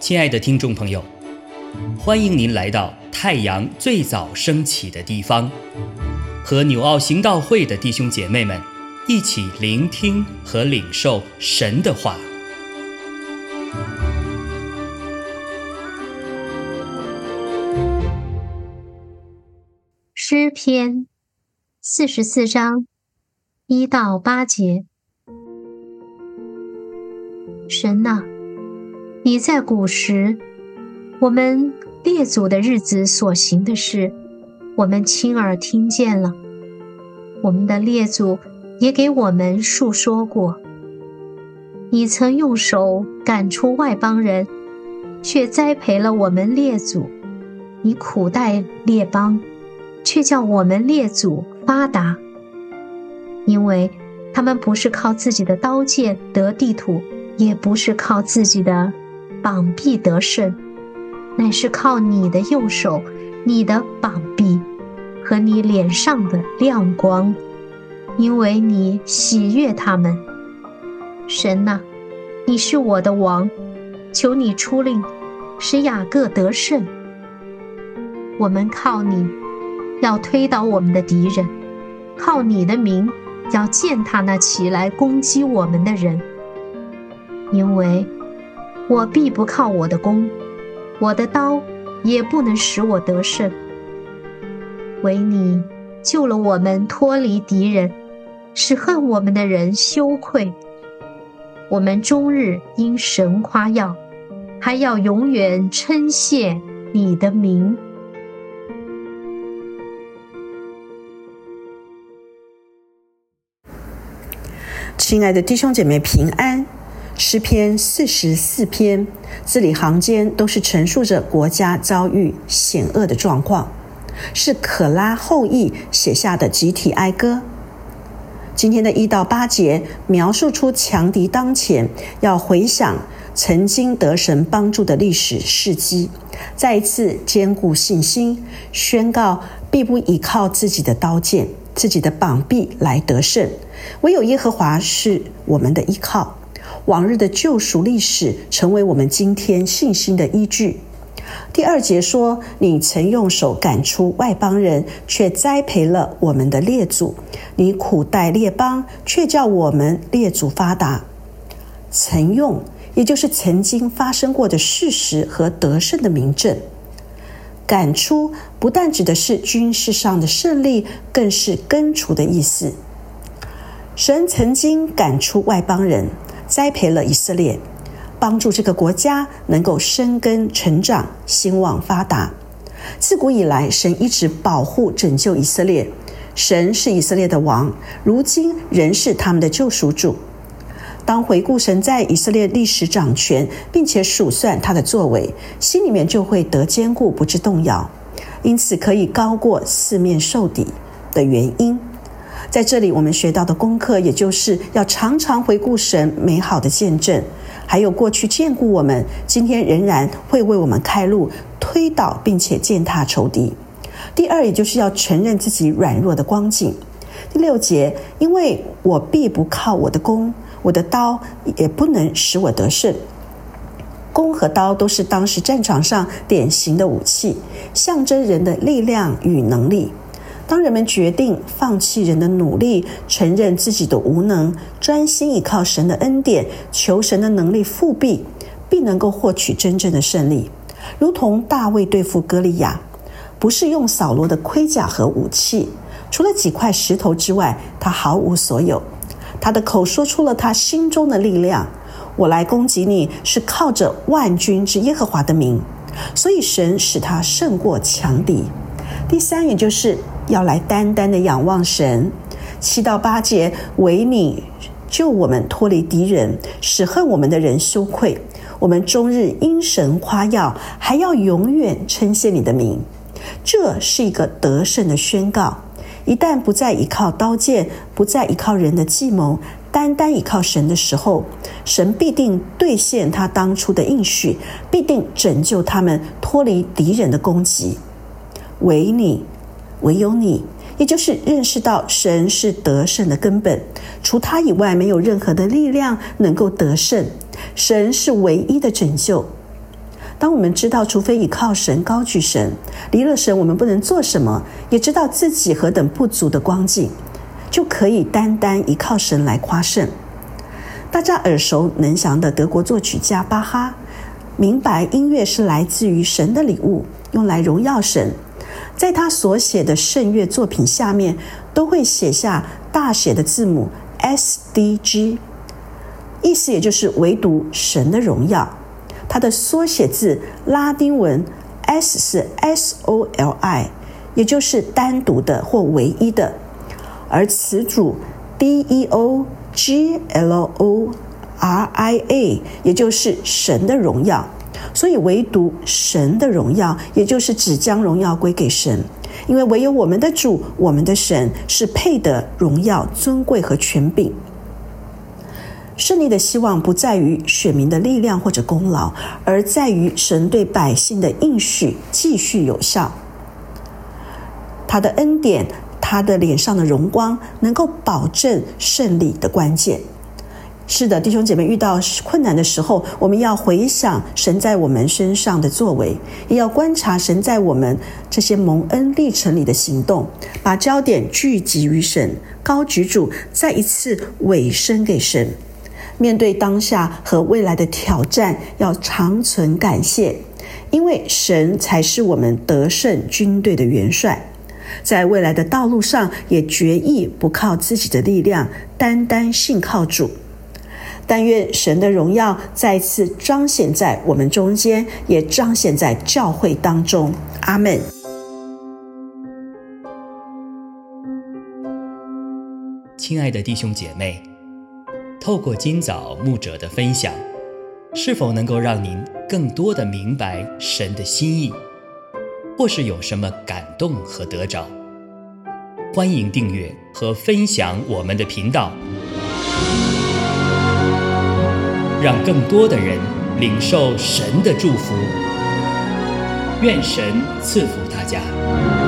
亲爱的听众朋友，欢迎您来到太阳最早升起的地方，和纽奥行道会的弟兄姐妹们一起聆听和领受神的话。诗篇四十四章一到八节，神呐。你在古时，我们列祖的日子所行的事，我们亲耳听见了。我们的列祖也给我们述说过。你曾用手赶出外邦人，却栽培了我们列祖；你苦待列邦，却叫我们列祖发达。因为他们不是靠自己的刀剑得地土，也不是靠自己的。膀臂得胜，乃是靠你的右手、你的膀臂和你脸上的亮光，因为你喜悦他们。神呐，你是我的王，求你出令，使雅各得胜。我们靠你，要推倒我们的敌人；靠你的名，要践踏那起来攻击我们的人，因为。我必不靠我的弓，我的刀也不能使我得胜。唯你救了我们脱离敌人，使恨我们的人羞愧。我们终日因神夸耀，还要永远称谢你的名。亲爱的弟兄姐妹，平安。诗篇四十四篇字里行间都是陈述着国家遭遇险恶的状况，是可拉后裔写下的集体哀歌。今天的一到八节描述出强敌当前，要回想曾经得神帮助的历史事迹，再一次坚固信心，宣告必不依靠自己的刀剑、自己的膀臂来得胜，唯有耶和华是我们的依靠。往日的救赎历史成为我们今天信心的依据。第二节说：“你曾用手赶出外邦人，却栽培了我们的列祖；你苦待列邦，却叫我们列祖发达。”曾用，也就是曾经发生过的事实和得胜的名证。赶出不但指的是军事上的胜利，更是根除的意思。神曾经赶出外邦人。栽培了以色列，帮助这个国家能够生根成长、兴旺发达。自古以来，神一直保护拯救以色列。神是以色列的王，如今仍是他们的救赎主。当回顾神在以色列历史掌权，并且数算他的作为，心里面就会得坚固，不致动摇。因此，可以高过四面受敌的原因。在这里，我们学到的功课，也就是要常常回顾神美好的见证，还有过去眷顾我们，今天仍然会为我们开路、推倒并且践踏仇敌。第二，也就是要承认自己软弱的光景。第六节，因为我必不靠我的弓，我的刀也不能使我得胜。弓和刀都是当时战场上典型的武器，象征人的力量与能力。当人们决定放弃人的努力，承认自己的无能，专心依靠神的恩典，求神的能力复辟，必能够获取真正的胜利。如同大卫对付歌利亚，不是用扫罗的盔甲和武器，除了几块石头之外，他毫无所有。他的口说出了他心中的力量：“我来攻击你，是靠着万军之耶和华的名。”所以神使他胜过强敌。第三，也就是要来单单的仰望神。七到八节，唯你救我们脱离敌人，使恨我们的人羞愧。我们终日因神夸耀，还要永远称谢你的名。这是一个得胜的宣告。一旦不再依靠刀剑，不再依靠人的计谋，单单依靠神的时候，神必定兑现他当初的应许，必定拯救他们脱离敌人的攻击。唯你，唯有你，也就是认识到神是得胜的根本，除他以外没有任何的力量能够得胜，神是唯一的拯救。当我们知道，除非依靠神高举神，离了神我们不能做什么，也知道自己何等不足的光景，就可以单单依靠神来夸胜。大家耳熟能详的德国作曲家巴哈，明白音乐是来自于神的礼物，用来荣耀神。在他所写的圣乐作品下面，都会写下大写的字母 S D G，意思也就是唯独神的荣耀。它的缩写字拉丁文 S 是 S O L I，也就是单独的或唯一的，而词组 D E O G L O R I A，也就是神的荣耀。所以唯独神的荣耀，也就是只将荣耀归给神，因为唯有我们的主，我们的神是配得荣耀、尊贵和权柄。胜利的希望不在于选民的力量或者功劳，而在于神对百姓的应许继续有效。他的恩典，他的脸上的荣光，能够保证胜利的关键。是的，弟兄姐妹，遇到困难的时候，我们要回想神在我们身上的作为，也要观察神在我们这些蒙恩历程里的行动，把焦点聚集于神，高举主，再一次委身给神。面对当下和未来的挑战，要长存感谢，因为神才是我们得胜军队的元帅。在未来的道路上，也决意不靠自己的力量，单单信靠主。但愿神的荣耀再次彰显在我们中间，也彰显在教会当中。阿门。亲爱的弟兄姐妹。透过今早牧者的分享，是否能够让您更多的明白神的心意，或是有什么感动和得着？欢迎订阅和分享我们的频道，让更多的人领受神的祝福。愿神赐福大家。